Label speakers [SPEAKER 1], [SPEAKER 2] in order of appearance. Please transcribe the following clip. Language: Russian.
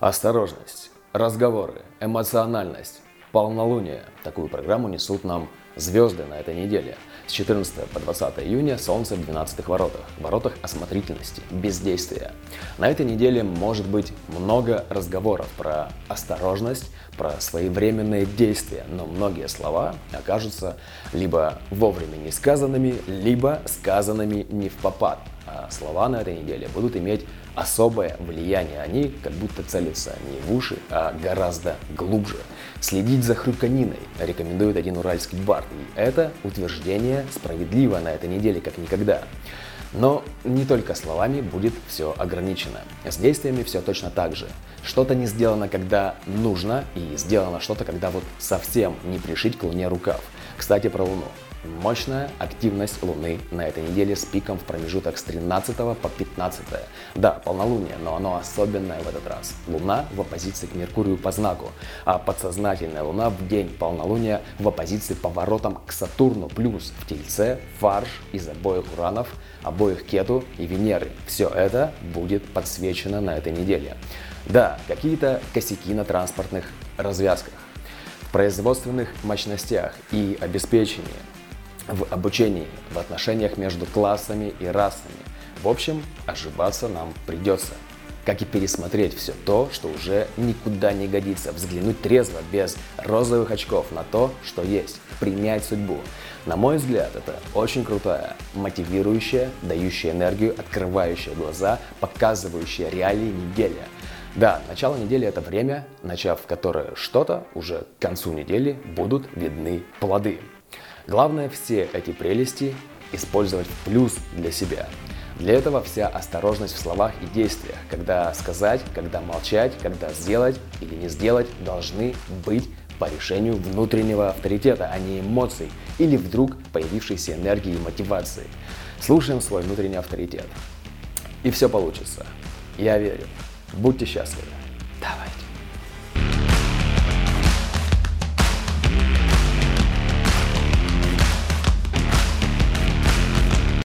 [SPEAKER 1] Осторожность, разговоры, эмоциональность, полнолуние. Такую программу несут нам звезды на этой неделе. С 14 по 20 июня Солнце в 12 воротах, воротах осмотрительности, бездействия. На этой неделе может быть много разговоров про осторожность, про своевременные действия, но многие слова окажутся либо вовремя не сказанными, либо сказанными не в попад. А слова на этой неделе будут иметь особое влияние. Они как будто целятся не в уши, а гораздо глубже. Следить за хрюканиной рекомендует один уральский бар. И это утверждение справедливо на этой неделе как никогда. Но не только словами будет все ограничено. С действиями все точно так же. Что-то не сделано, когда нужно, и сделано что-то, когда вот совсем не пришить к луне рукав. Кстати, про луну. Мощная активность Луны на этой неделе с пиком в промежуток с 13 по 15. Да, полнолуние, но оно особенное в этот раз. Луна в оппозиции к Меркурию по знаку, а подсознательная Луна в день полнолуния в оппозиции поворотом к Сатурну плюс в Тельце, фарш из обоих Уранов, обоих Кету и Венеры. Все это будет подсвечено на этой неделе. Да, какие-то косяки на транспортных развязках производственных мощностях и обеспечении, в обучении, в отношениях между классами и расами. В общем, ошибаться нам придется. Как и пересмотреть все то, что уже никуда не годится. Взглянуть трезво, без розовых очков на то, что есть. Принять судьбу. На мой взгляд, это очень крутая, мотивирующая, дающая энергию, открывающая глаза, показывающая реалии неделя. Да, начало недели это время, начав которое что-то, уже к концу недели будут видны плоды. Главное все эти прелести использовать в плюс для себя. Для этого вся осторожность в словах и действиях, когда сказать, когда молчать, когда сделать или не сделать, должны быть по решению внутреннего авторитета, а не эмоций или вдруг появившейся энергии и мотивации. Слушаем свой внутренний авторитет. И все получится. Я верю. Будьте счастливы. Давайте.